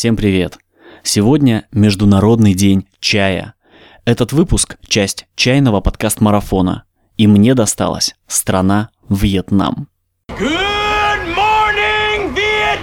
Всем привет! Сегодня Международный день чая. Этот выпуск – часть чайного подкаст-марафона. И мне досталась страна Вьетнам. Good morning, Vietnam!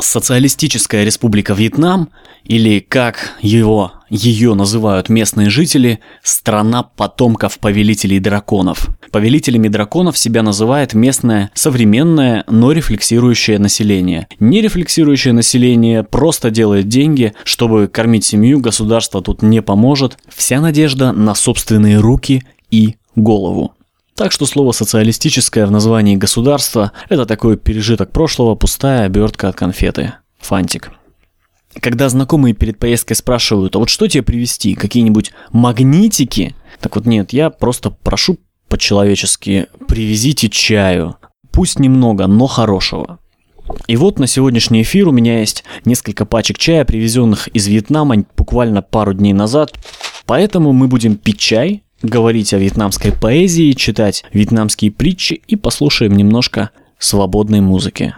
Социалистическая республика Вьетнам, или как его, ее называют местные жители, страна потомков повелителей драконов. Повелителями драконов себя называет местное современное, но рефлексирующее население. Нерефлексирующее население просто делает деньги, чтобы кормить семью, государство тут не поможет. Вся надежда на собственные руки и голову. Так что слово «социалистическое» в названии государства – это такой пережиток прошлого, пустая обертка от конфеты. Фантик. Когда знакомые перед поездкой спрашивают, а вот что тебе привезти, какие-нибудь магнитики? Так вот нет, я просто прошу по-человечески, привезите чаю. Пусть немного, но хорошего. И вот на сегодняшний эфир у меня есть несколько пачек чая, привезенных из Вьетнама буквально пару дней назад. Поэтому мы будем пить чай, говорить о вьетнамской поэзии, читать вьетнамские притчи и послушаем немножко свободной музыки.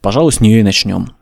Пожалуй, с нее и начнем.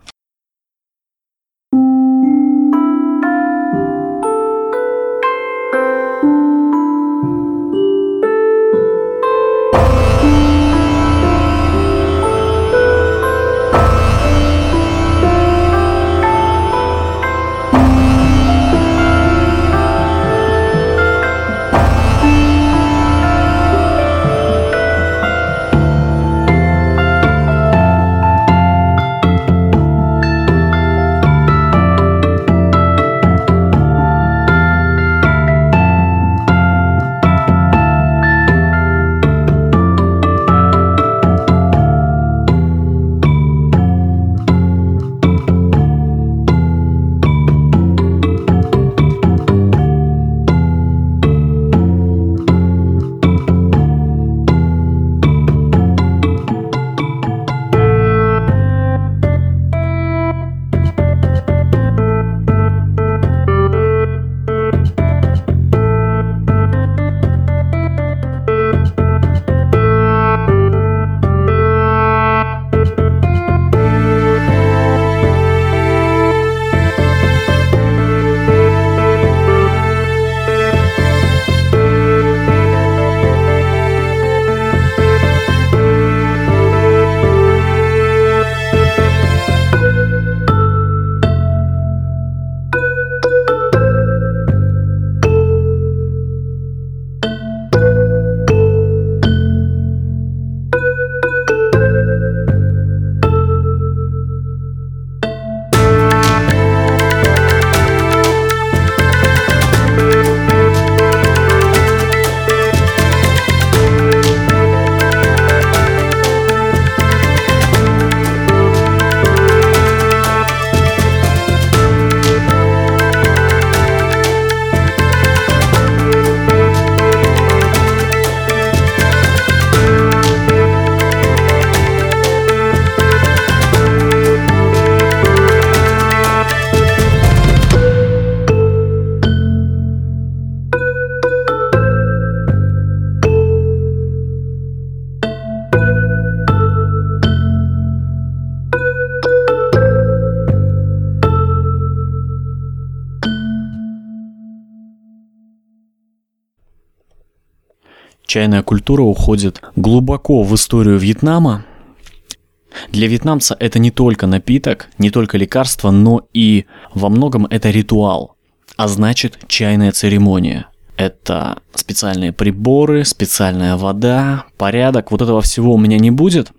Чайная культура уходит глубоко в историю Вьетнама. Для вьетнамца это не только напиток, не только лекарство, но и во многом это ритуал, а значит чайная церемония. Это специальные приборы, специальная вода, порядок, вот этого всего у меня не будет.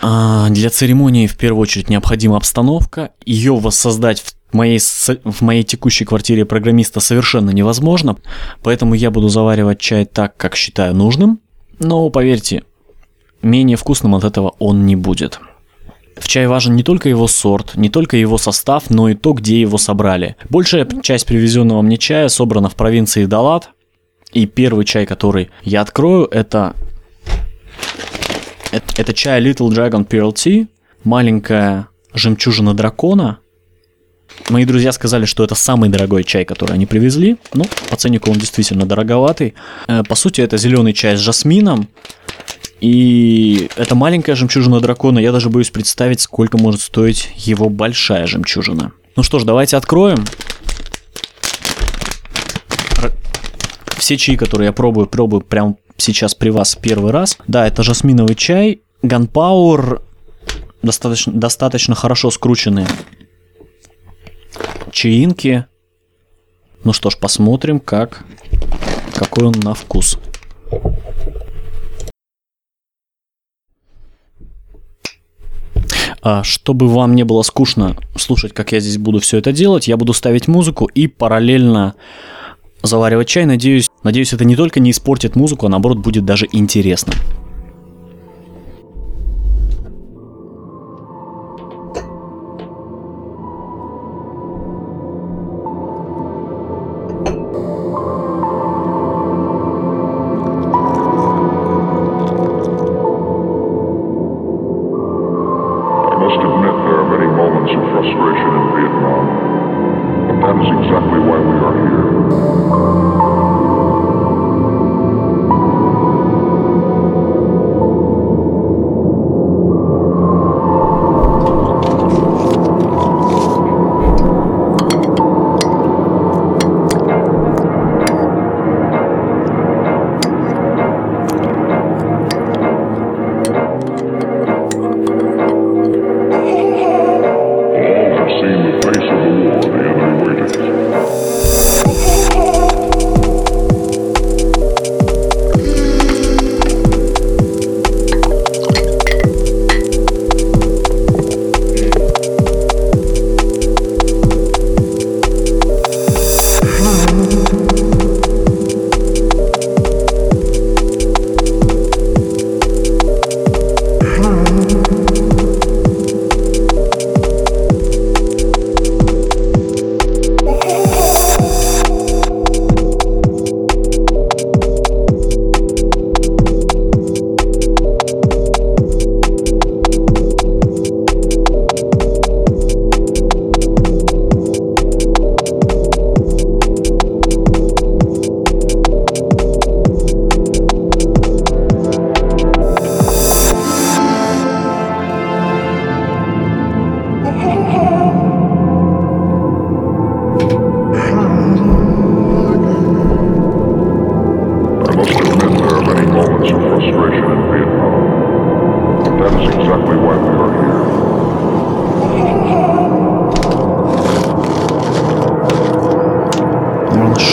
А для церемонии в первую очередь необходима обстановка, ее воссоздать в моей, в моей текущей квартире программиста совершенно невозможно, поэтому я буду заваривать чай так, как считаю нужным, но поверьте, менее вкусным от этого он не будет. В чае важен не только его сорт, не только его состав, но и то, где его собрали. Большая часть привезенного мне чая собрана в провинции Далат. И первый чай, который я открою, это, это, это чай Little Dragon Pearl Tea, маленькая жемчужина дракона – Мои друзья сказали, что это самый дорогой чай, который они привезли. Ну, по ценнику он действительно дороговатый. Э, по сути, это зеленый чай с жасмином. И это маленькая жемчужина дракона, я даже боюсь представить, сколько может стоить его большая жемчужина. Ну что ж, давайте откроем. Все чаи, которые я пробую, пробую прямо сейчас при вас первый раз. Да, это жасминовый чай, ганпауэр, достаточно, достаточно хорошо скрученные чаинки. Ну что ж, посмотрим, как, какой он на вкус. А чтобы вам не было скучно слушать, как я здесь буду все это делать, я буду ставить музыку и параллельно заваривать чай. Надеюсь, надеюсь, это не только не испортит музыку, а наоборот будет даже интересно.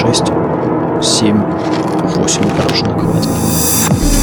6, 7, 8 дорожных хватит.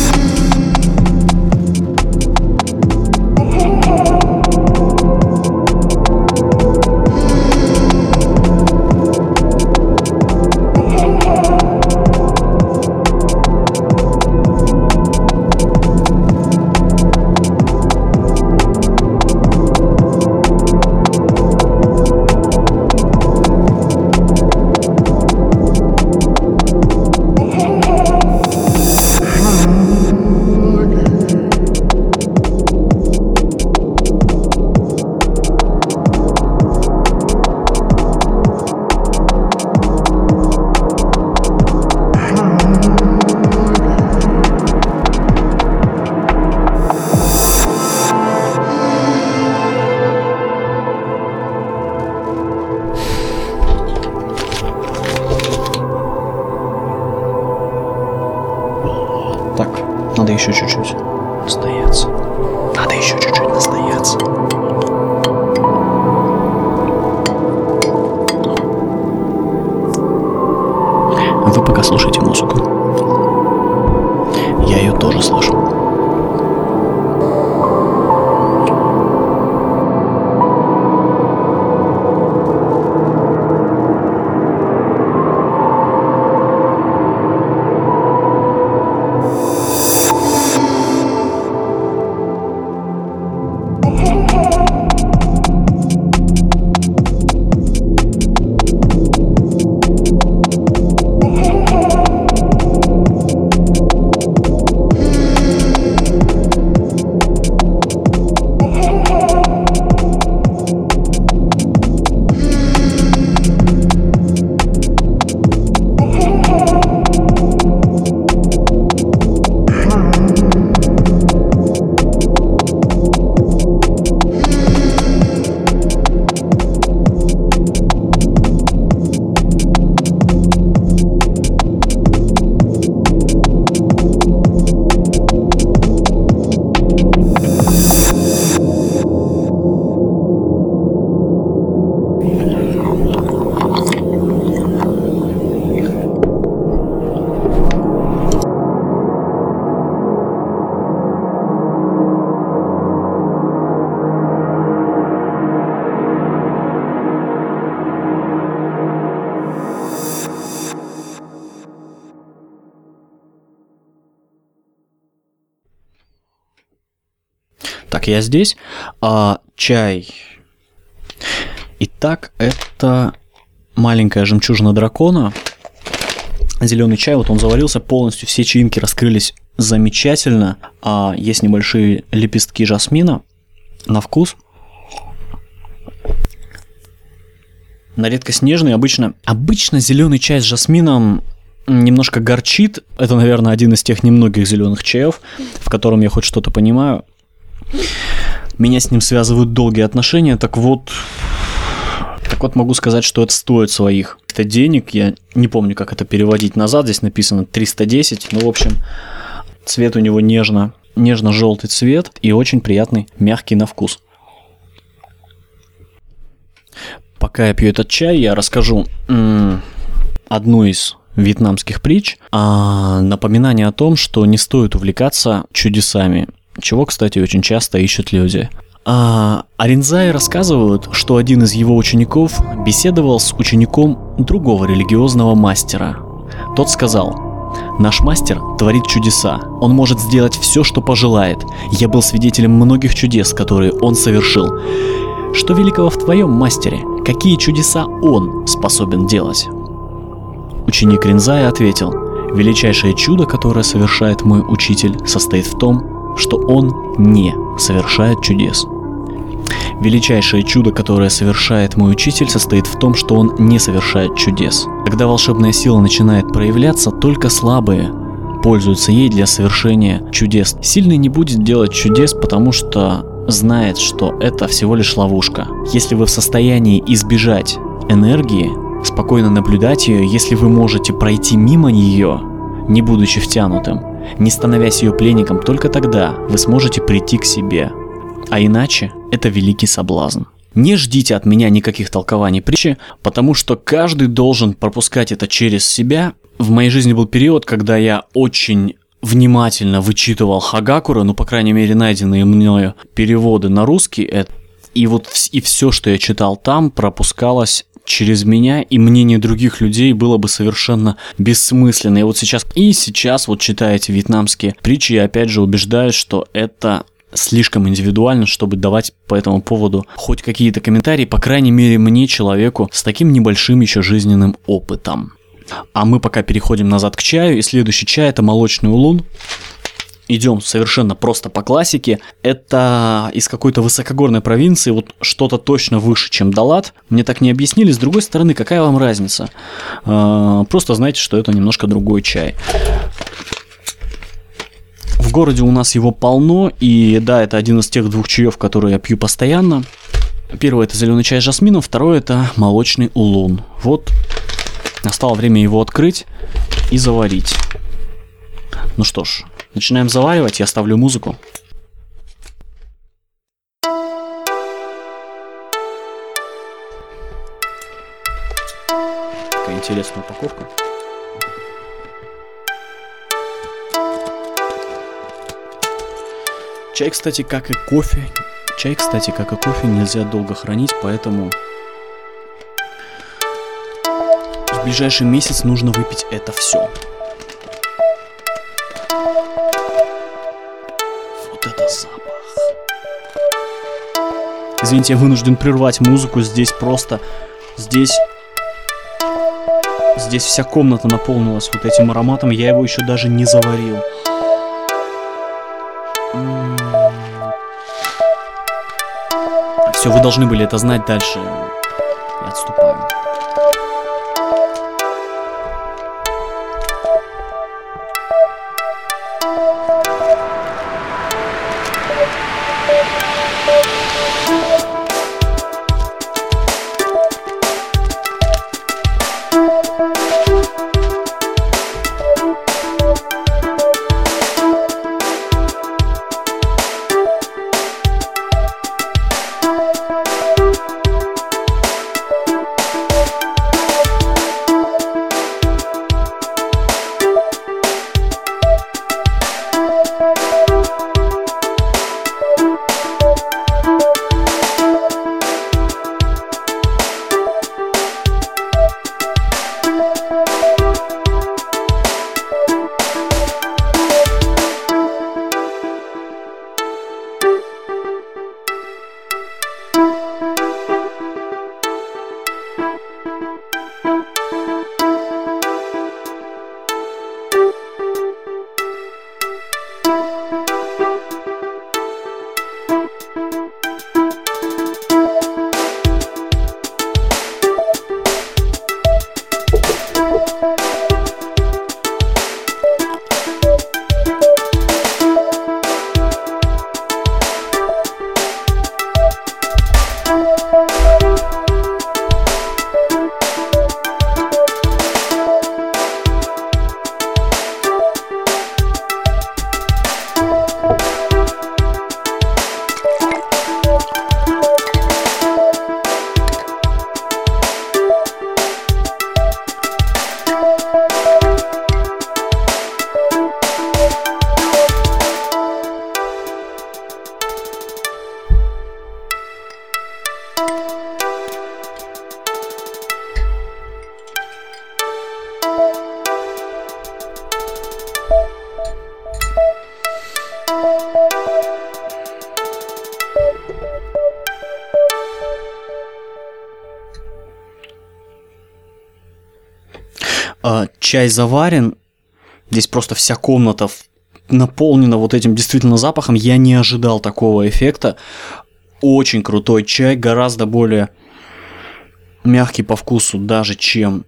Я здесь. А чай... Итак, это маленькая жемчужина дракона. Зеленый чай, вот он заварился полностью, все чаинки раскрылись замечательно. А есть небольшие лепестки жасмина на вкус. На редкость нежный, обычно, обычно зеленый чай с жасмином немножко горчит. Это, наверное, один из тех немногих зеленых чаев, в котором я хоть что-то понимаю. Меня с ним связывают долгие отношения, так вот, так вот могу сказать, что это стоит своих это денег. Я не помню, как это переводить назад. Здесь написано 310. Ну, в общем, цвет у него нежно, нежно-желтый цвет и очень приятный, мягкий на вкус. Пока я пью этот чай, я расскажу м- одну из вьетнамских притч, а напоминание о том, что не стоит увлекаться чудесами, чего, кстати, очень часто ищут люди. А Аринзай рассказывают, что один из его учеников беседовал с учеником другого религиозного мастера. Тот сказал, Наш мастер творит чудеса. Он может сделать все, что пожелает. Я был свидетелем многих чудес, которые он совершил. Что великого в твоем мастере? Какие чудеса он способен делать? Ученик Ринзая ответил, величайшее чудо, которое совершает мой учитель, состоит в том, что он не совершает чудес. Величайшее чудо, которое совершает мой учитель, состоит в том, что он не совершает чудес. Когда волшебная сила начинает проявляться, только слабые пользуются ей для совершения чудес. Сильный не будет делать чудес, потому что знает, что это всего лишь ловушка. Если вы в состоянии избежать энергии, спокойно наблюдать ее, если вы можете пройти мимо нее, не будучи втянутым, не становясь ее пленником, только тогда вы сможете прийти к себе. А иначе это великий соблазн. Не ждите от меня никаких толкований притчи, потому что каждый должен пропускать это через себя. В моей жизни был период, когда я очень внимательно вычитывал Хагакура, ну, по крайней мере, найденные мною переводы на русский, и вот и все, что я читал там, пропускалось через меня, и мнение других людей было бы совершенно бессмысленно. И вот сейчас, и сейчас вот читаете вьетнамские притчи, я опять же убеждаюсь, что это слишком индивидуально, чтобы давать по этому поводу хоть какие-то комментарии, по крайней мере мне, человеку, с таким небольшим еще жизненным опытом. А мы пока переходим назад к чаю, и следующий чай это молочный улун. Идем совершенно просто по классике. Это из какой-то высокогорной провинции, вот что-то точно выше, чем Далат. Мне так не объяснили. С другой стороны, какая вам разница? А, просто знайте, что это немножко другой чай. В городе у нас его полно, и да, это один из тех двух чаев, которые я пью постоянно. Первый это зеленый чай с жасмином, второй это молочный улун. Вот, настало время его открыть и заварить. Ну что ж, начинаем заваривать, я ставлю музыку. Такая интересная упаковка. Чай, кстати, как и кофе. Чай, кстати, как и кофе, нельзя долго хранить, поэтому в ближайший месяц нужно выпить это все. Извините, я вынужден прервать музыку. Здесь просто... Здесь... Здесь вся комната наполнилась вот этим ароматом. Я его еще даже не заварил. Все, вы должны были это знать дальше. Чай заварен, здесь просто вся комната наполнена вот этим действительно запахом. Я не ожидал такого эффекта. Очень крутой чай, гораздо более мягкий по вкусу даже, чем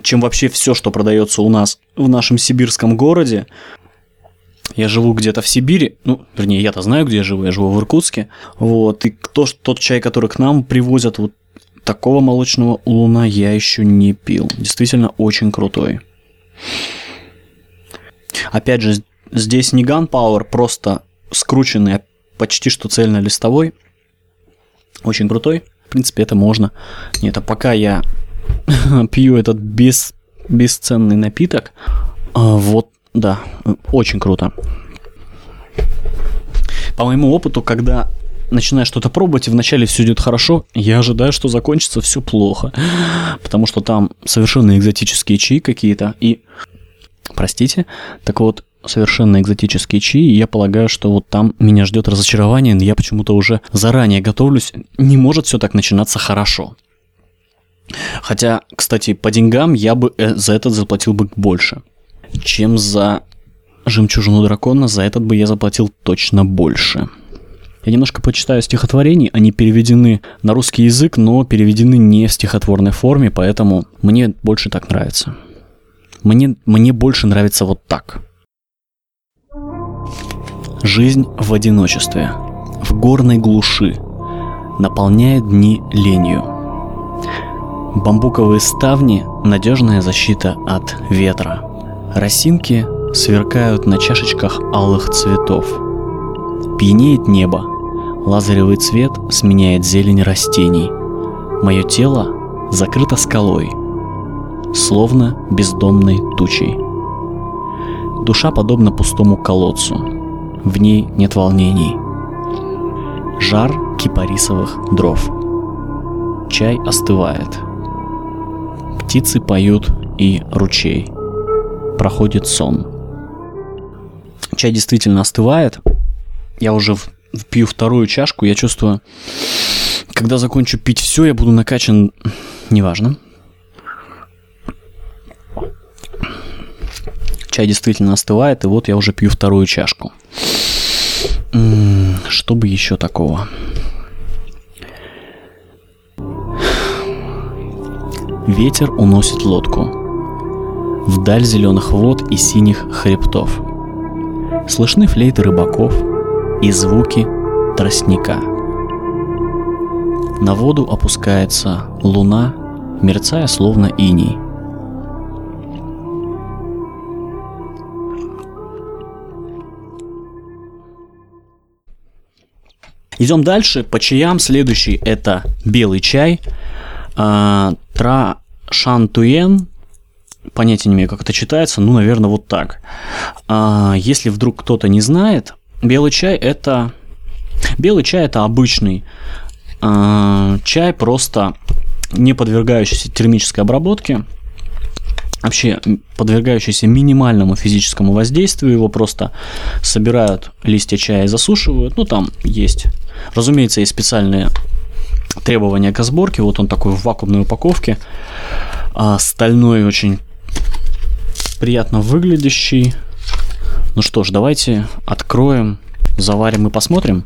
чем вообще все, что продается у нас в нашем сибирском городе. Я живу где-то в Сибири, ну, вернее, я-то знаю, где я живу, я живу в Иркутске, вот, и то, тот чай, который к нам привозят, вот такого молочного улуна я еще не пил. Действительно очень крутой. Опять же, здесь не Gunpowder, просто скрученный, а почти что цельнолистовой. Очень крутой. В принципе, это можно. Нет, а пока я пью этот без, бесценный напиток, а, вот, да, очень круто. По моему опыту, когда начинаешь что-то пробовать, и вначале все идет хорошо, я ожидаю, что закончится все плохо. Потому что там совершенно экзотические чаи какие-то. И, простите, так вот, совершенно экзотические чаи, и я полагаю, что вот там меня ждет разочарование, но я почему-то уже заранее готовлюсь. Не может все так начинаться хорошо. Хотя, кстати, по деньгам я бы э, за этот заплатил бы больше, чем за жемчужину дракона. За этот бы я заплатил точно больше. Я немножко почитаю стихотворений, они переведены на русский язык, но переведены не в стихотворной форме, поэтому мне больше так нравится. Мне, мне больше нравится вот так. Жизнь в одиночестве, в горной глуши, наполняет дни ленью. Бамбуковые ставни – надежная защита от ветра. Росинки сверкают на чашечках алых цветов. Пьянеет небо, лазаревый цвет сменяет зелень растений. Мое тело закрыто скалой, словно бездомной тучей. Душа подобна пустому колодцу, в ней нет волнений. Жар кипарисовых дров. Чай остывает. Птицы поют и ручей. Проходит сон. Чай действительно остывает. Я уже в- пью вторую чашку, я чувствую, когда закончу пить все, я буду накачан, неважно. Чай действительно остывает, и вот я уже пью вторую чашку. Что бы еще такого? Ветер уносит лодку. Вдаль зеленых вод и синих хребтов. Слышны флейты рыбаков и звуки тростника. На воду опускается луна, мерцая словно иней. Идем дальше. По чаям следующий это белый чай. А, Тра Шантуен. Понятия не имею, как это читается. Ну, наверное, вот так. А, Если вдруг кто-то не знает, белый чай это... Белый чай это обычный а, чай, просто не подвергающийся термической обработке. Вообще подвергающийся минимальному физическому воздействию. Его просто собирают листья чая и засушивают. Ну, там есть Разумеется, есть специальные требования к сборке. Вот он такой в вакуумной упаковке. А, стальной, очень приятно выглядящий. Ну что ж, давайте откроем, заварим и посмотрим.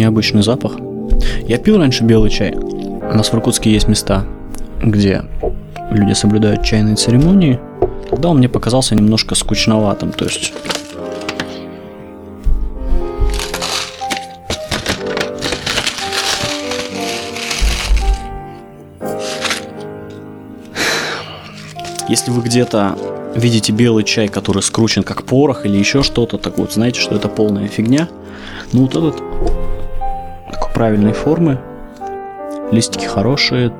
Необычный запах. Я пил раньше белый чай. У нас в Иркутске есть места, где люди соблюдают чайные церемонии. Тогда он мне показался немножко скучноватым. То есть Если вы где-то видите белый чай, который скручен как порох или еще что-то, так вот знаете, что это полная фигня. Ну вот этот правильной формы. Листики хорошие,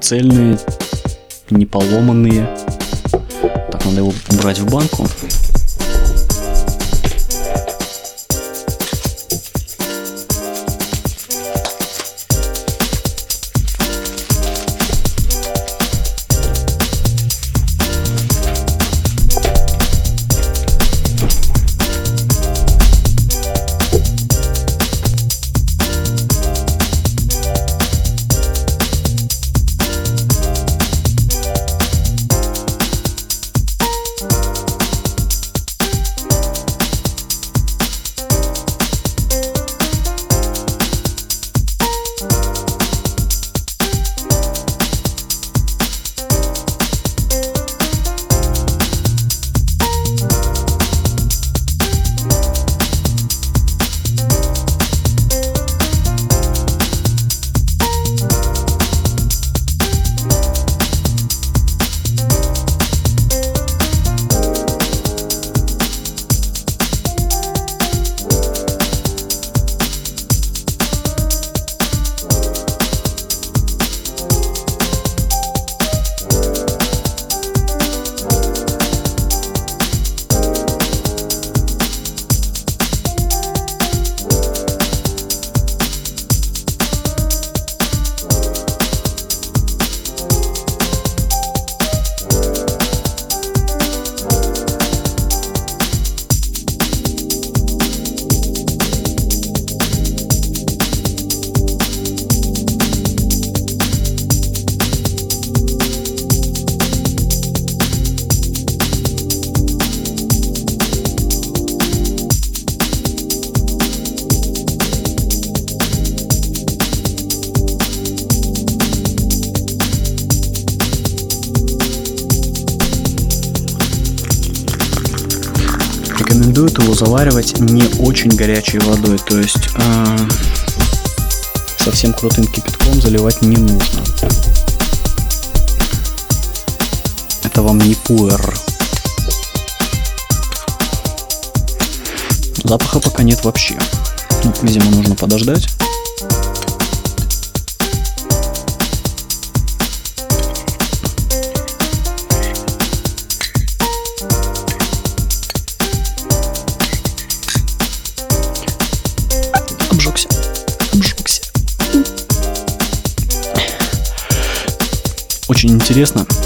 цельные, не поломанные. Так, надо его убрать в банку. Заваривать не очень горячей водой, то есть э, совсем крутым кипятком заливать не нужно. Это вам не пуэр. Запаха пока нет вообще. Ну, видимо, нужно подождать. Интересно.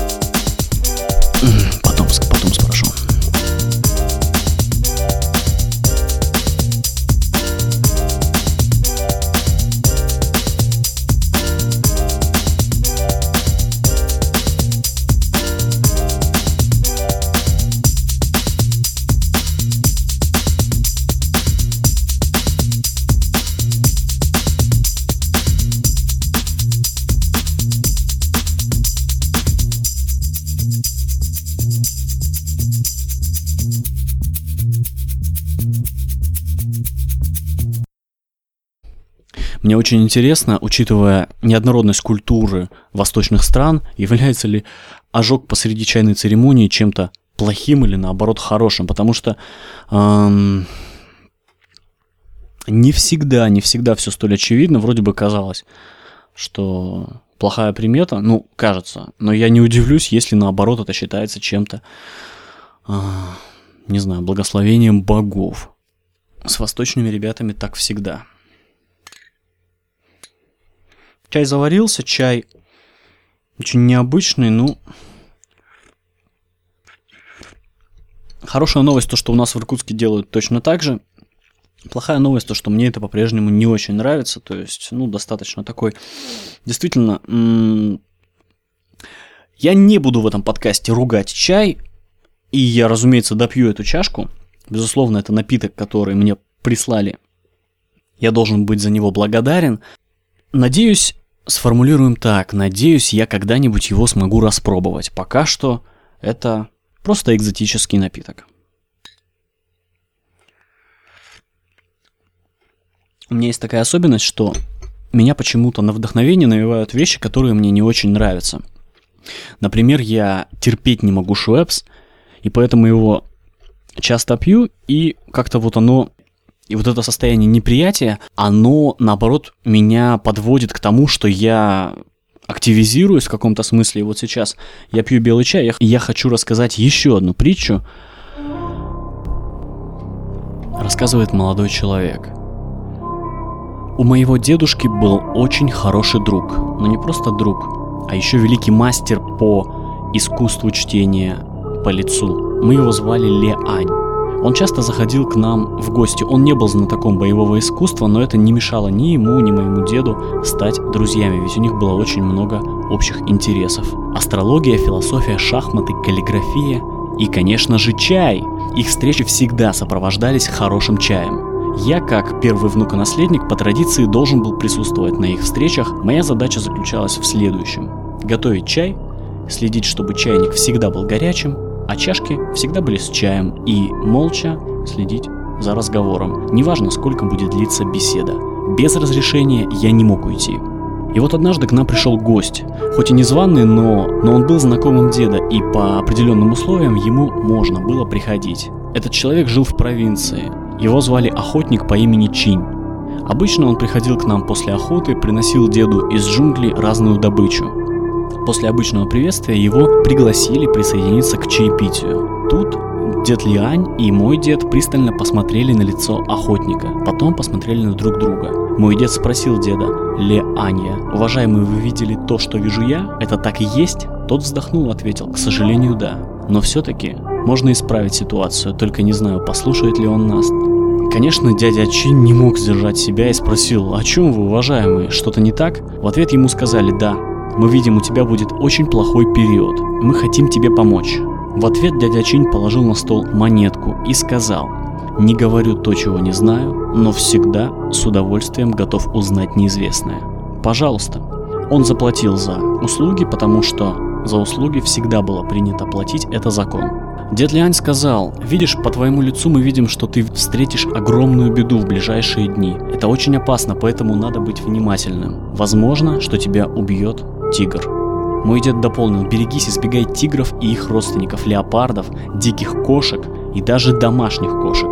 Очень интересно, учитывая неоднородность культуры восточных стран, является ли ожог посреди чайной церемонии чем-то плохим или наоборот хорошим, потому что эм, не всегда, не всегда все столь очевидно, вроде бы казалось, что плохая примета, ну, кажется, но я не удивлюсь, если наоборот это считается чем-то, а, не знаю, благословением богов. С восточными ребятами так всегда. Чай заварился, чай очень необычный, ну... Хорошая новость то, что у нас в Иркутске делают точно так же. Плохая новость то, что мне это по-прежнему не очень нравится. То есть, ну, достаточно такой... Действительно, м, я не буду в этом подкасте ругать чай. И я, разумеется, допью эту чашку. Безусловно, это напиток, который мне прислали. Я должен быть за него благодарен. Надеюсь, сформулируем так. Надеюсь, я когда-нибудь его смогу распробовать. Пока что это просто экзотический напиток. У меня есть такая особенность, что меня почему-то на вдохновение навевают вещи, которые мне не очень нравятся. Например, я терпеть не могу швепс, и поэтому его часто пью, и как-то вот оно и вот это состояние неприятия, оно, наоборот, меня подводит к тому, что я активизируюсь в каком-то смысле. И вот сейчас я пью белый чай, и я хочу рассказать еще одну притчу. Рассказывает молодой человек. У моего дедушки был очень хороший друг, но не просто друг, а еще великий мастер по искусству чтения по лицу. Мы его звали Ле Ань. Он часто заходил к нам в гости. Он не был знатоком боевого искусства, но это не мешало ни ему, ни моему деду стать друзьями, ведь у них было очень много общих интересов. Астрология, философия, шахматы, каллиграфия и, конечно же, чай. Их встречи всегда сопровождались хорошим чаем. Я, как первый внука-наследник, по традиции должен был присутствовать на их встречах. Моя задача заключалась в следующем. Готовить чай, следить, чтобы чайник всегда был горячим, а чашки всегда были с чаем и молча следить за разговором. Неважно, сколько будет длиться беседа. Без разрешения я не мог уйти. И вот однажды к нам пришел гость, хоть и незваный, но, но он был знакомым деда, и по определенным условиям ему можно было приходить. Этот человек жил в провинции. Его звали охотник по имени Чинь. Обычно он приходил к нам после охоты, приносил деду из джунглей разную добычу. После обычного приветствия его пригласили присоединиться к чаепитию. Тут дед Лиань и мой дед пристально посмотрели на лицо охотника, потом посмотрели на друг друга. Мой дед спросил деда, Ле Анья, уважаемый, вы видели то, что вижу я? Это так и есть? Тот вздохнул ответил, к сожалению, да. Но все-таки можно исправить ситуацию, только не знаю, послушает ли он нас. Конечно, дядя Чин не мог сдержать себя и спросил, о чем вы, уважаемый, что-то не так? В ответ ему сказали, да, мы видим, у тебя будет очень плохой период. Мы хотим тебе помочь. В ответ дядя Чинь положил на стол монетку и сказал, «Не говорю то, чего не знаю, но всегда с удовольствием готов узнать неизвестное. Пожалуйста». Он заплатил за услуги, потому что за услуги всегда было принято платить, это закон. Дед Лиань сказал, видишь, по твоему лицу мы видим, что ты встретишь огромную беду в ближайшие дни. Это очень опасно, поэтому надо быть внимательным. Возможно, что тебя убьет тигр. Мой дед дополнил, берегись, избегай тигров и их родственников, леопардов, диких кошек и даже домашних кошек.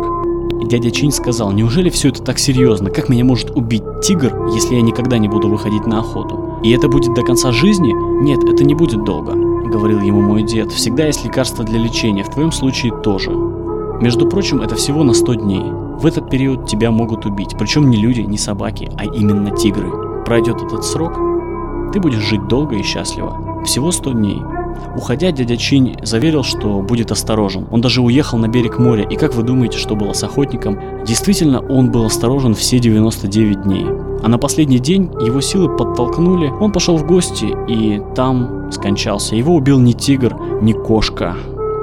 И дядя Чинь сказал, неужели все это так серьезно? Как меня может убить тигр, если я никогда не буду выходить на охоту? И это будет до конца жизни? Нет, это не будет долго, говорил ему мой дед. Всегда есть лекарства для лечения, в твоем случае тоже. Между прочим, это всего на 100 дней. В этот период тебя могут убить, причем не люди, не собаки, а именно тигры. Пройдет этот срок, ты будешь жить долго и счастливо. Всего 100 дней. Уходя, дядя Чинь заверил, что будет осторожен. Он даже уехал на берег моря, и как вы думаете, что было с охотником? Действительно, он был осторожен все 99 дней. А на последний день его силы подтолкнули, он пошел в гости и там скончался. Его убил не тигр, не кошка.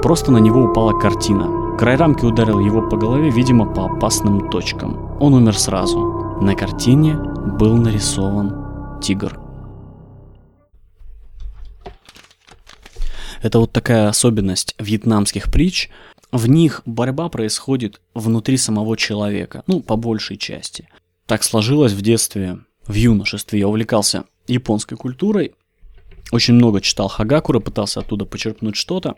Просто на него упала картина. Край рамки ударил его по голове, видимо, по опасным точкам. Он умер сразу. На картине был нарисован тигр. Это вот такая особенность вьетнамских притч. В них борьба происходит внутри самого человека, ну, по большей части. Так сложилось в детстве, в юношестве. Я увлекался японской культурой, очень много читал Хагакура, пытался оттуда почерпнуть что-то.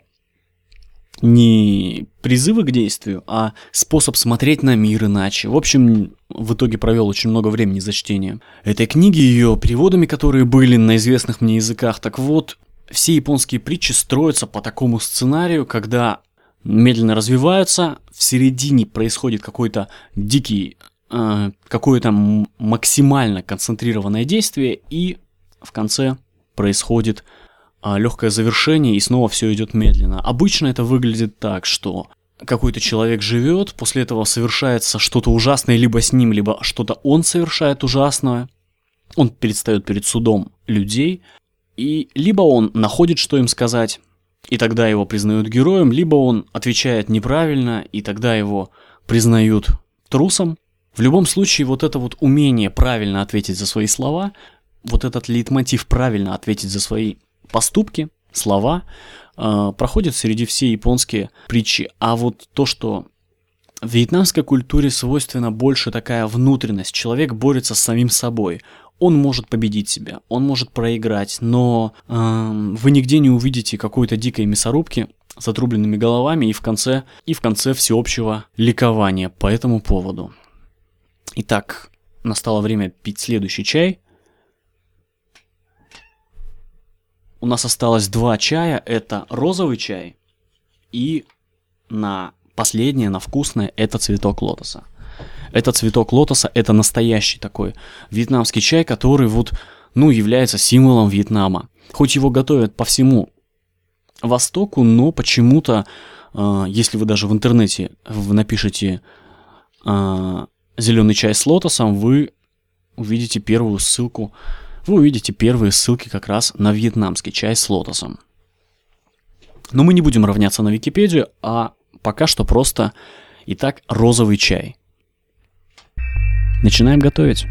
Не призывы к действию, а способ смотреть на мир иначе. В общем, в итоге провел очень много времени за чтением этой книги, ее переводами, которые были на известных мне языках. Так вот, все японские притчи строятся по такому сценарию, когда медленно развиваются, в середине происходит какой-то дикий, э, какое-то максимально концентрированное действие, и в конце происходит э, легкое завершение, и снова все идет медленно. Обычно это выглядит так, что какой-то человек живет, после этого совершается что-то ужасное либо с ним, либо что-то он совершает ужасное. Он предстает перед судом людей, и либо он находит, что им сказать, и тогда его признают героем, либо он отвечает неправильно, и тогда его признают трусом. В любом случае, вот это вот умение правильно ответить за свои слова, вот этот лейтмотив правильно ответить за свои поступки, слова, э, проходит среди все японские притчи. А вот то, что в вьетнамской культуре свойственна больше такая внутренность, человек борется с самим собой, он может победить себя, он может проиграть, но э, вы нигде не увидите какой-то дикой мясорубки с отрубленными головами и в конце и в конце всеобщего ликования по этому поводу. Итак, настало время пить следующий чай. у нас осталось два чая. Это розовый чай и на последнее, на вкусное, это цветок лотоса. Это цветок лотоса, это настоящий такой вьетнамский чай, который вот, ну, является символом Вьетнама. Хоть его готовят по всему Востоку, но почему-то, э, если вы даже в интернете вы напишите э, зеленый чай с лотосом, вы увидите первую ссылку, вы увидите первые ссылки как раз на вьетнамский чай с лотосом. Но мы не будем равняться на Википедию, а пока что просто Итак, розовый чай. Начинаем готовить.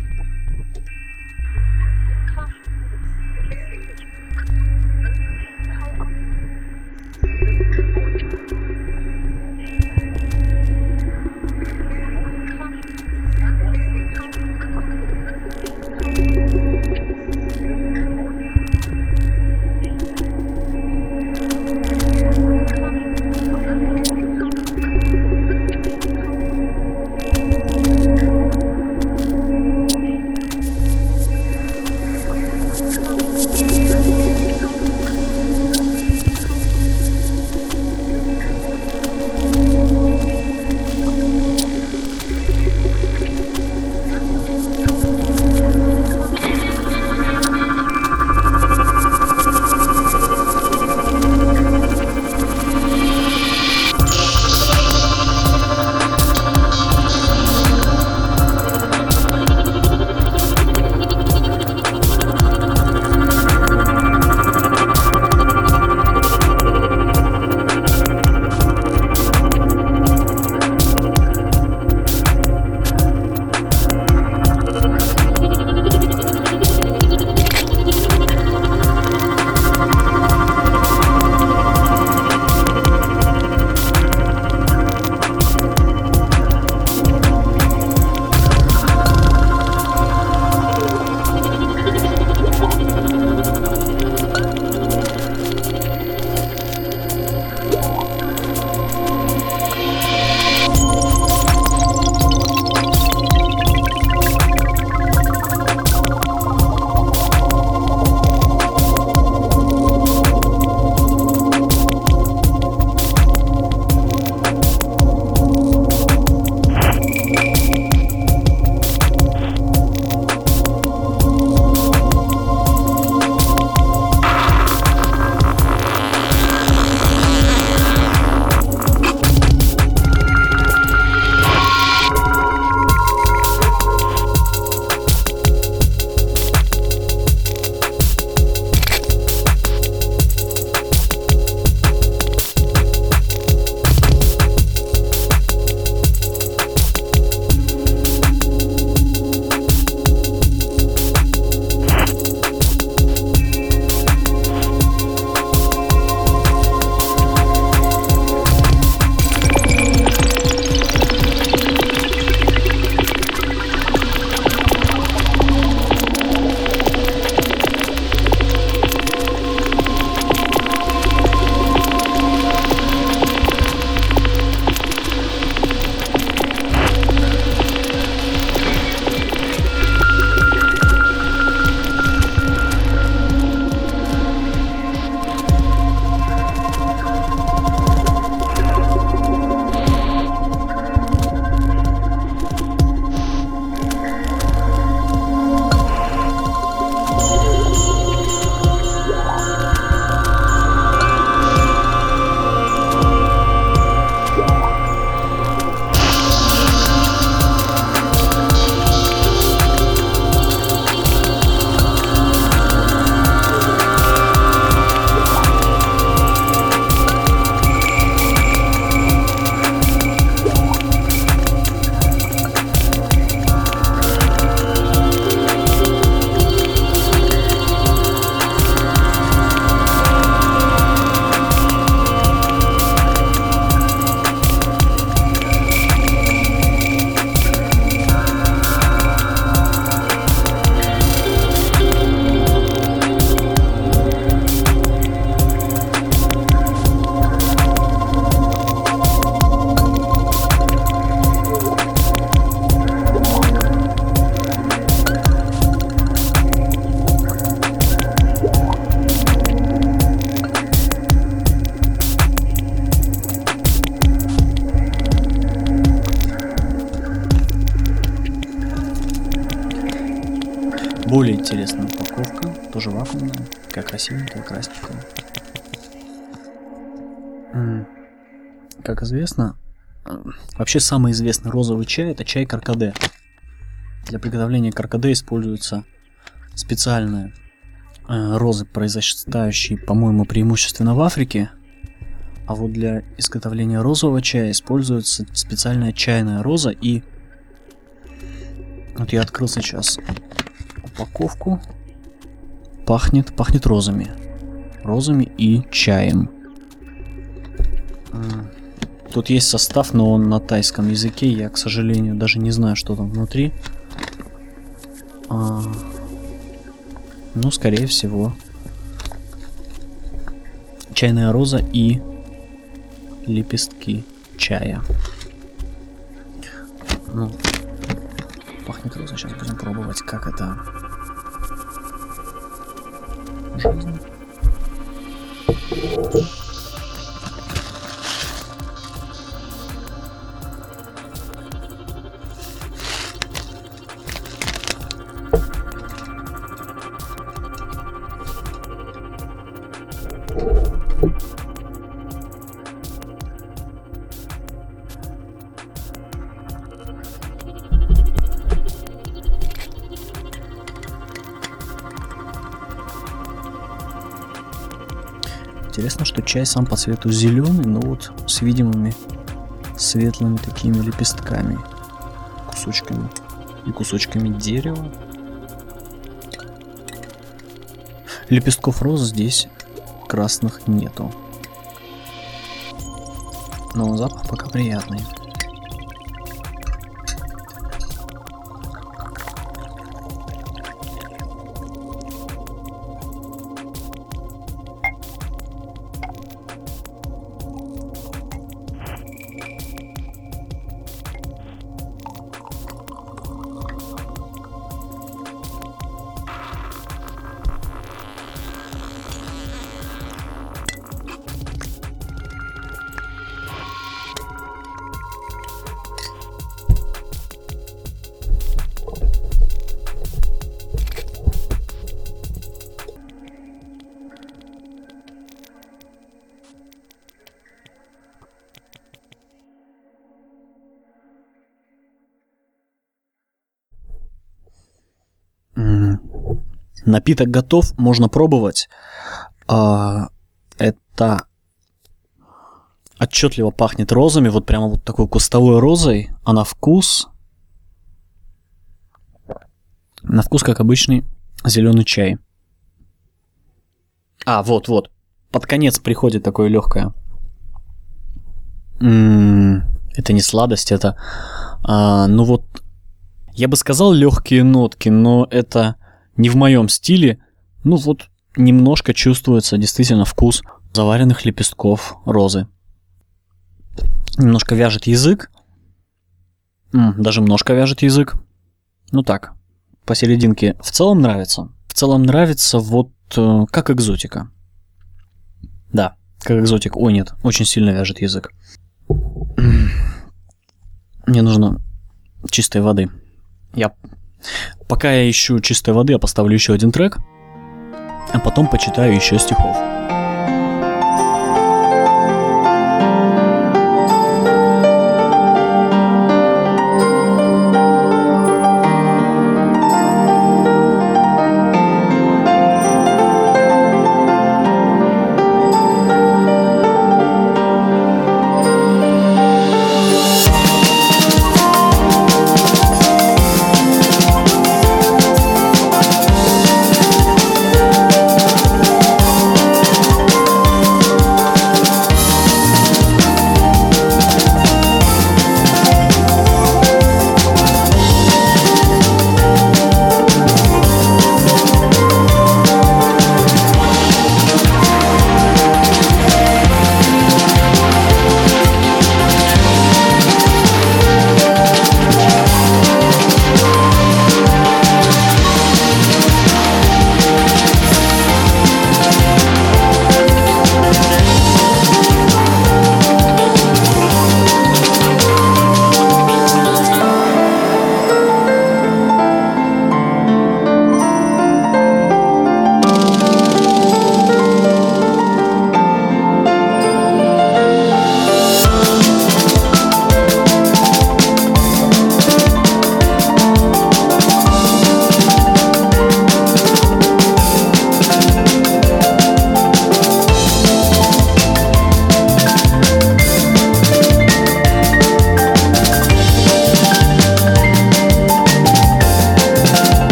Известно, вообще самый известный розовый чай это чай каркаде. Для приготовления каркаде используются специальные э, розы, произрастающие, по-моему, преимущественно в Африке. А вот для изготовления розового чая используется специальная чайная роза и... Вот я открыл сейчас упаковку. Пахнет, пахнет розами. Розами и чаем. Тут есть состав, но он на тайском языке. Я, к сожалению, даже не знаю, что там внутри. А, ну, скорее всего, чайная роза и лепестки чая. Ну, пахнет роза. Сейчас будем пробовать, как это. Жизнь. Что чай сам по цвету зеленый, но вот с видимыми светлыми такими лепестками, кусочками и кусочками дерева. Лепестков роз здесь красных нету. Но запах пока приятный. Напиток готов, можно пробовать. А, это отчетливо пахнет розами, вот прямо вот такой кустовой розой, а на вкус... На вкус, как обычный зеленый чай. А, вот, вот. Под конец приходит такое легкое. Это не сладость, это... а, ну вот... Я бы сказал легкие нотки, но это не в моем стиле. Ну вот немножко чувствуется действительно вкус заваренных лепестков розы. Немножко вяжет язык. Даже немножко вяжет язык. Ну так, посерединке. В целом нравится. В целом нравится вот э, как экзотика. Да, как экзотик. Ой, нет, очень сильно вяжет язык. Мне нужно чистой воды. Я пока я ищу чистой воды, я поставлю еще один трек, а потом почитаю еще стихов.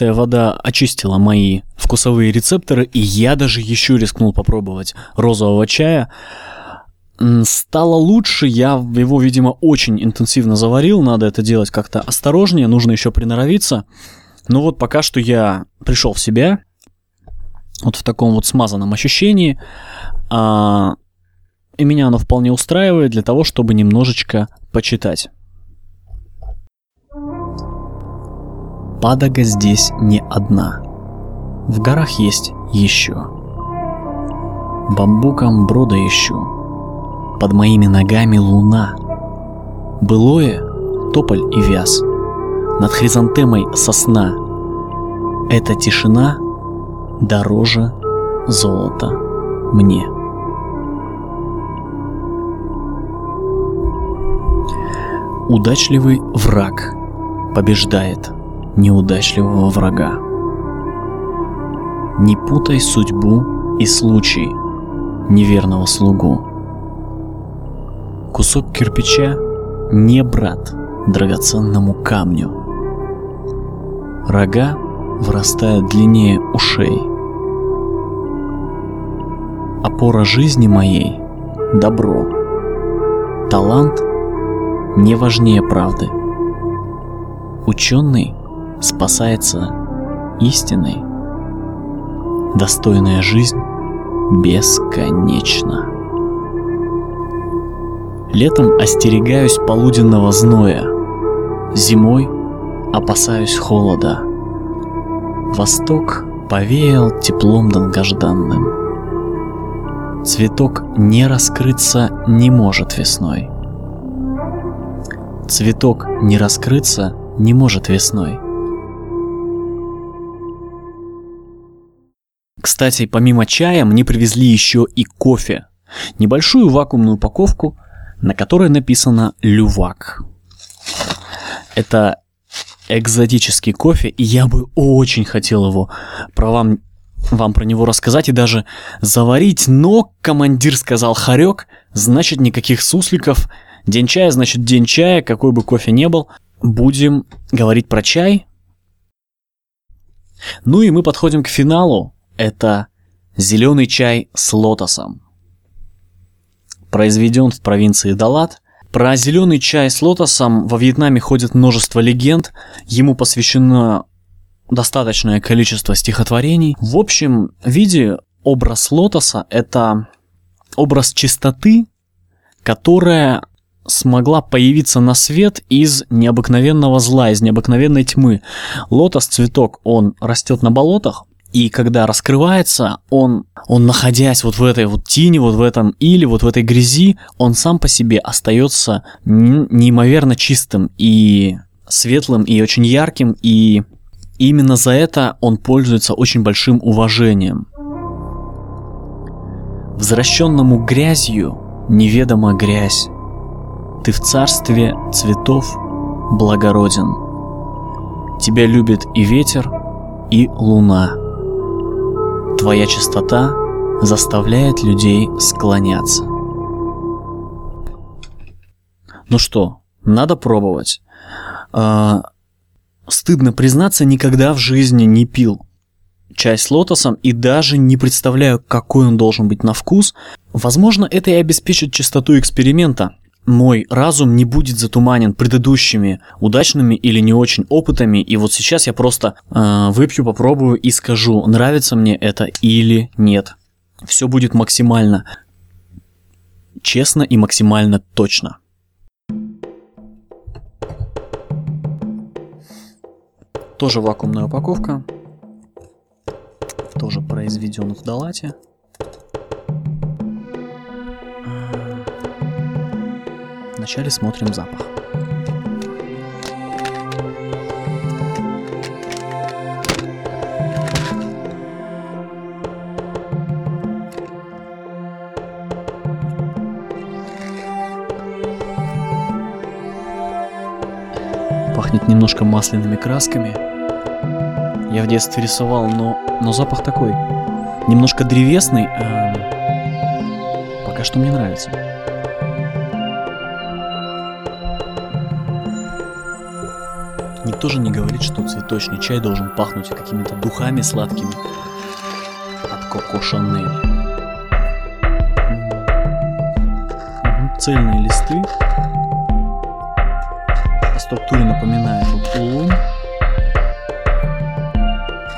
Чистая вода очистила мои вкусовые рецепторы, и я даже еще рискнул попробовать розового чая. Стало лучше, я его, видимо, очень интенсивно заварил, надо это делать как-то осторожнее, нужно еще приноровиться. Но вот пока что я пришел в себя, вот в таком вот смазанном ощущении, а, и меня оно вполне устраивает для того, чтобы немножечко почитать. Падага здесь не одна. В горах есть еще. Бамбуком брода ищу. Под моими ногами луна. Былое — тополь и вяз. Над хризантемой сосна. Эта тишина дороже золота мне. Удачливый враг побеждает неудачливого врага. Не путай судьбу и случай неверного слугу. Кусок кирпича не брат драгоценному камню. Рога вырастают длиннее ушей. Опора жизни моей — добро. Талант не важнее правды. Ученый спасается истиной. Достойная жизнь бесконечна. Летом остерегаюсь полуденного зноя, зимой опасаюсь холода. Восток повеял теплом долгожданным. Цветок не раскрыться не может весной. Цветок не раскрыться не может весной. Кстати, помимо чая мне привезли еще и кофе. Небольшую вакуумную упаковку, на которой написано «Лювак». Это экзотический кофе, и я бы очень хотел его про вам, вам про него рассказать и даже заварить, но командир сказал хорек, значит никаких сусликов, день чая значит день чая, какой бы кофе не был. Будем говорить про чай. Ну и мы подходим к финалу. Это зеленый чай с лотосом. Произведен в провинции Далат. Про зеленый чай с лотосом во Вьетнаме ходит множество легенд. Ему посвящено достаточное количество стихотворений. В общем виде образ лотоса – это образ чистоты, которая смогла появиться на свет из необыкновенного зла, из необыкновенной тьмы. Лотос цветок, он растет на болотах, и когда раскрывается, он, он находясь вот в этой вот тени, вот в этом или вот в этой грязи, он сам по себе остается неимоверно чистым и светлым и очень ярким, и именно за это он пользуется очень большим уважением. Возвращенному грязью неведома грязь. Ты в царстве цветов благороден. Тебя любит и ветер, и луна. Твоя чистота заставляет людей склоняться. Ну что, надо пробовать. А, стыдно признаться, никогда в жизни не пил чай с лотосом и даже не представляю, какой он должен быть на вкус. Возможно, это и обеспечит чистоту эксперимента. Мой разум не будет затуманен предыдущими удачными или не очень опытами, и вот сейчас я просто э, выпью, попробую и скажу, нравится мне это или нет. Все будет максимально честно и максимально точно. Тоже вакуумная упаковка. Тоже произведен в Далате. Вначале смотрим запах. Пахнет немножко масляными красками. Я в детстве рисовал, но, но запах такой. Немножко древесный. эм, пока что мне нравится. Никто же не говорит, что цветочный чай должен пахнуть какими-то духами сладкими от Коко Шанель. Мгм, Цельные листы. По структуре напоминает улун.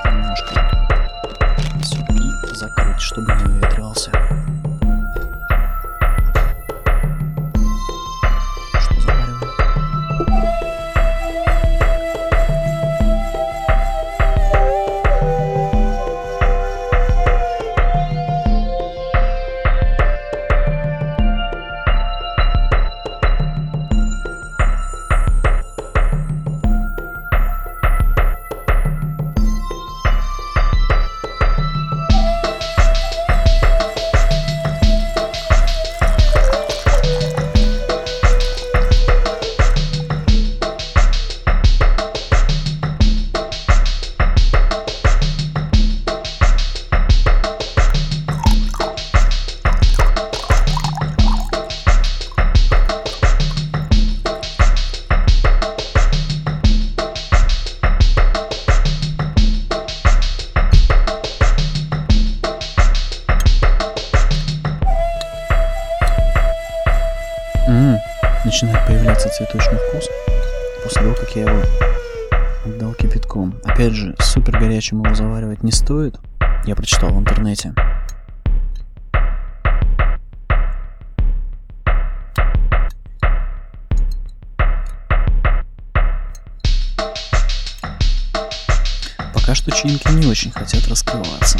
Немножко всё, и закрыть, чтобы не стоит. Я прочитал в интернете. Пока что чинки не очень хотят раскрываться.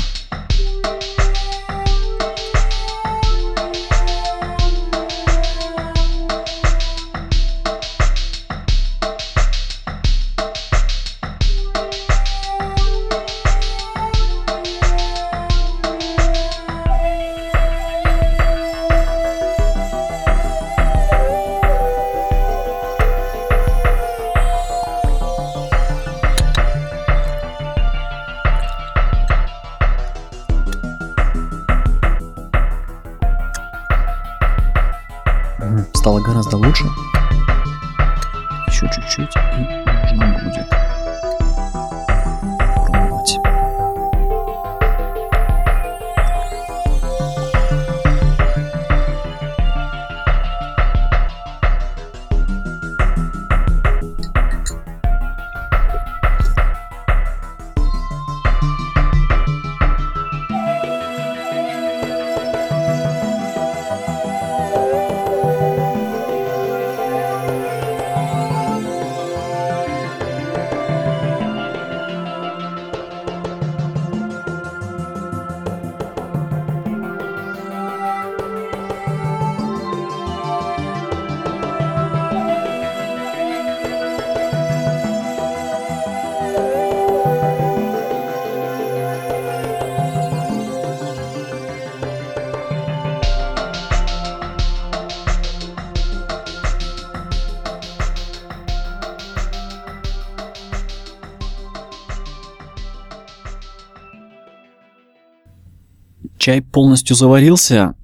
Чай полностью заварился,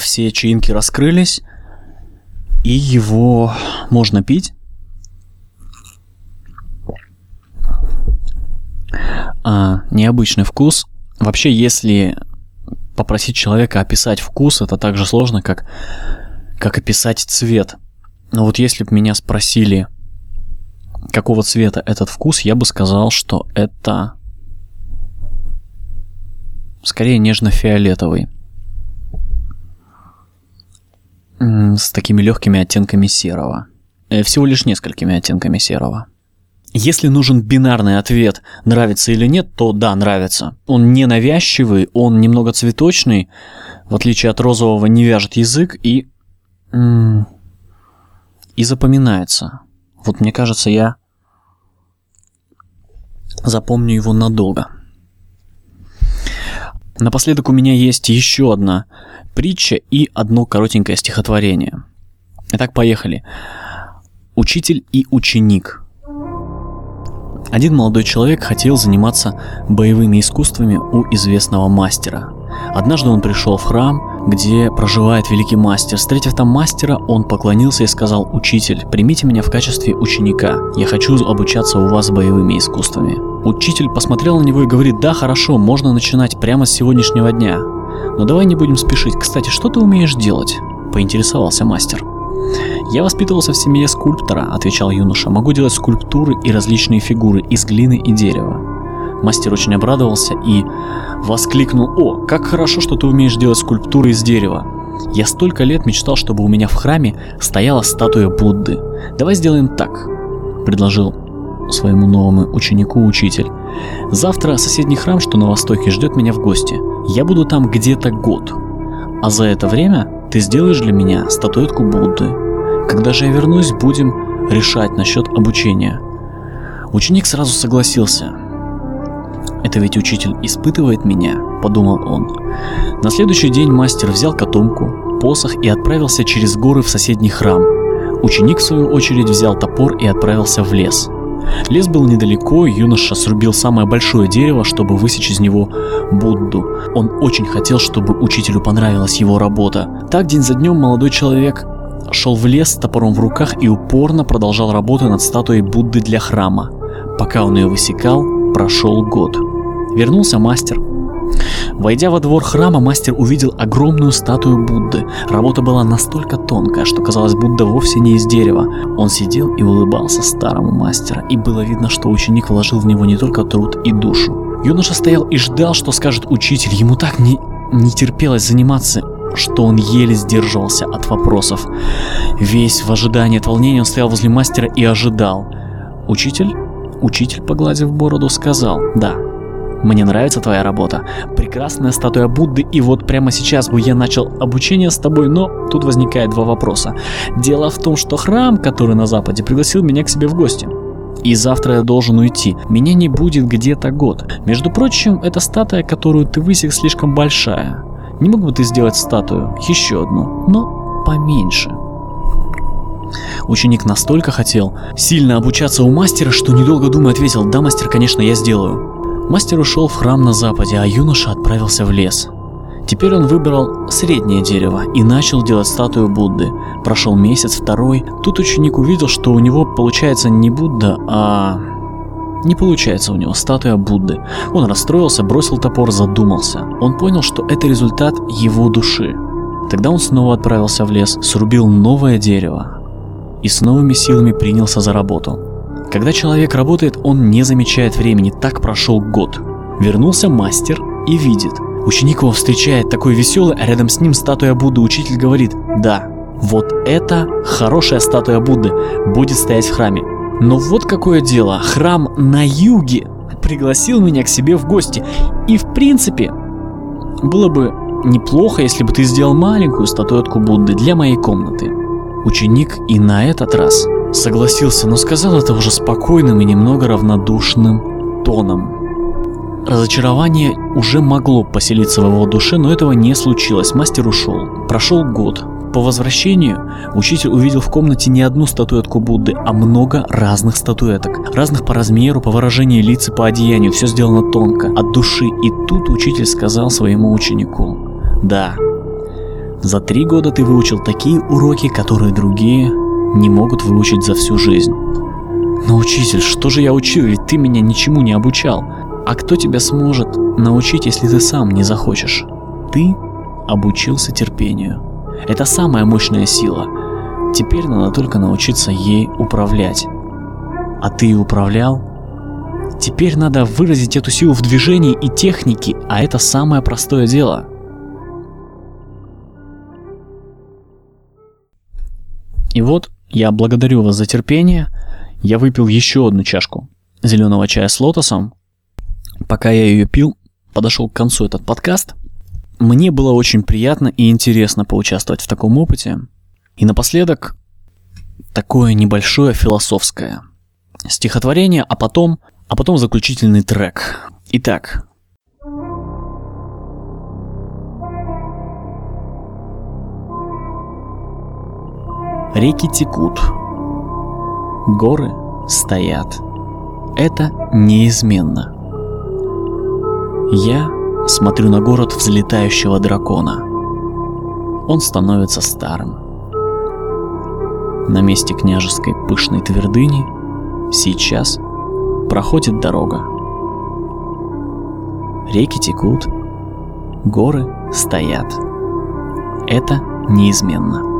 все чаинки раскрылись, и его можно пить. А, необычный вкус. Вообще, если попросить человека описать вкус, это так же сложно, как, как описать цвет. Но вот если бы меня спросили, какого цвета этот вкус, я бы сказал, что это скорее нежно-фиолетовый. С такими легкими оттенками серого. Э, Всего лишь несколькими оттенками серого. Если нужен бинарный ответ, нравится или нет, то да, нравится. Он не навязчивый, он немного цветочный, в отличие от розового не вяжет язык и... и запоминается. Вот мне кажется, я запомню его надолго. Напоследок у меня есть еще одна притча и одно коротенькое стихотворение. Итак, поехали. Учитель и ученик. Один молодой человек хотел заниматься боевыми искусствами у известного мастера. Однажды он пришел в храм, где проживает великий мастер. Встретив там мастера, он поклонился и сказал, «Учитель, примите меня в качестве ученика. Я хочу обучаться у вас боевыми искусствами». Учитель посмотрел на него и говорит, «Да, хорошо, можно начинать прямо с сегодняшнего дня. Но давай не будем спешить. Кстати, что ты умеешь делать?» – поинтересовался мастер. «Я воспитывался в семье скульптора», – отвечал юноша. «Могу делать скульптуры и различные фигуры из глины и дерева». Мастер очень обрадовался и воскликнул «О, как хорошо, что ты умеешь делать скульптуры из дерева! Я столько лет мечтал, чтобы у меня в храме стояла статуя Будды. Давай сделаем так», – предложил своему новому ученику учитель. «Завтра соседний храм, что на востоке, ждет меня в гости. Я буду там где-то год. А за это время ты сделаешь для меня статуэтку Будды. Когда же я вернусь, будем решать насчет обучения». Ученик сразу согласился – это ведь учитель испытывает меня, подумал он. На следующий день мастер взял котомку, посох и отправился через горы в соседний храм. Ученик, в свою очередь, взял топор и отправился в лес. Лес был недалеко, юноша срубил самое большое дерево, чтобы высечь из него Будду. Он очень хотел, чтобы учителю понравилась его работа. Так день за днем молодой человек шел в лес с топором в руках и упорно продолжал работу над статуей Будды для храма. Пока он ее высекал, прошел год. Вернулся мастер. Войдя во двор храма, мастер увидел огромную статую Будды. Работа была настолько тонкая, что казалось, Будда вовсе не из дерева. Он сидел и улыбался старому мастеру, и было видно, что ученик вложил в него не только труд и душу. Юноша стоял и ждал, что скажет учитель. Ему так не, не терпелось заниматься что он еле сдерживался от вопросов. Весь в ожидании от волнения он стоял возле мастера и ожидал. Учитель Учитель, погладив бороду, сказал «Да, мне нравится твоя работа. Прекрасная статуя Будды, и вот прямо сейчас бы я начал обучение с тобой, но тут возникает два вопроса. Дело в том, что храм, который на западе, пригласил меня к себе в гости. И завтра я должен уйти. Меня не будет где-то год. Между прочим, эта статуя, которую ты высек, слишком большая. Не мог бы ты сделать статую, еще одну, но поменьше. Ученик настолько хотел сильно обучаться у мастера, что недолго думая ответил «Да, мастер, конечно, я сделаю». Мастер ушел в храм на западе, а юноша отправился в лес. Теперь он выбрал среднее дерево и начал делать статую Будды. Прошел месяц, второй. Тут ученик увидел, что у него получается не Будда, а... Не получается у него статуя Будды. Он расстроился, бросил топор, задумался. Он понял, что это результат его души. Тогда он снова отправился в лес, срубил новое дерево, и с новыми силами принялся за работу. Когда человек работает, он не замечает времени, так прошел год. Вернулся мастер и видит. Ученик его встречает такой веселый, а рядом с ним статуя Будды. Учитель говорит, да, вот это хорошая статуя Будды будет стоять в храме. Но вот какое дело, храм на юге пригласил меня к себе в гости. И в принципе, было бы неплохо, если бы ты сделал маленькую статуэтку Будды для моей комнаты. Ученик и на этот раз согласился, но сказал это уже спокойным и немного равнодушным тоном. Разочарование уже могло поселиться в его душе, но этого не случилось. Мастер ушел. Прошел год. По возвращению учитель увидел в комнате не одну статуэтку Будды, а много разных статуэток. Разных по размеру, по выражению лица, по одеянию. Все сделано тонко, от души. И тут учитель сказал своему ученику. Да, за три года ты выучил такие уроки, которые другие не могут выучить за всю жизнь. Но, учитель, что же я учил, ведь ты меня ничему не обучал. А кто тебя сможет научить, если ты сам не захочешь? Ты обучился терпению. Это самая мощная сила. Теперь надо только научиться ей управлять. А ты управлял? Теперь надо выразить эту силу в движении и технике, а это самое простое дело – И вот, я благодарю вас за терпение. Я выпил еще одну чашку зеленого чая с лотосом. Пока я ее пил, подошел к концу этот подкаст. Мне было очень приятно и интересно поучаствовать в таком опыте. И напоследок такое небольшое философское стихотворение, а потом, а потом заключительный трек. Итак, Реки текут, горы стоят. Это неизменно. Я смотрю на город взлетающего дракона. он становится старым. На месте княжеской пышной твердыни сейчас проходит дорога. Реки текут, горы стоят. Это неизменно.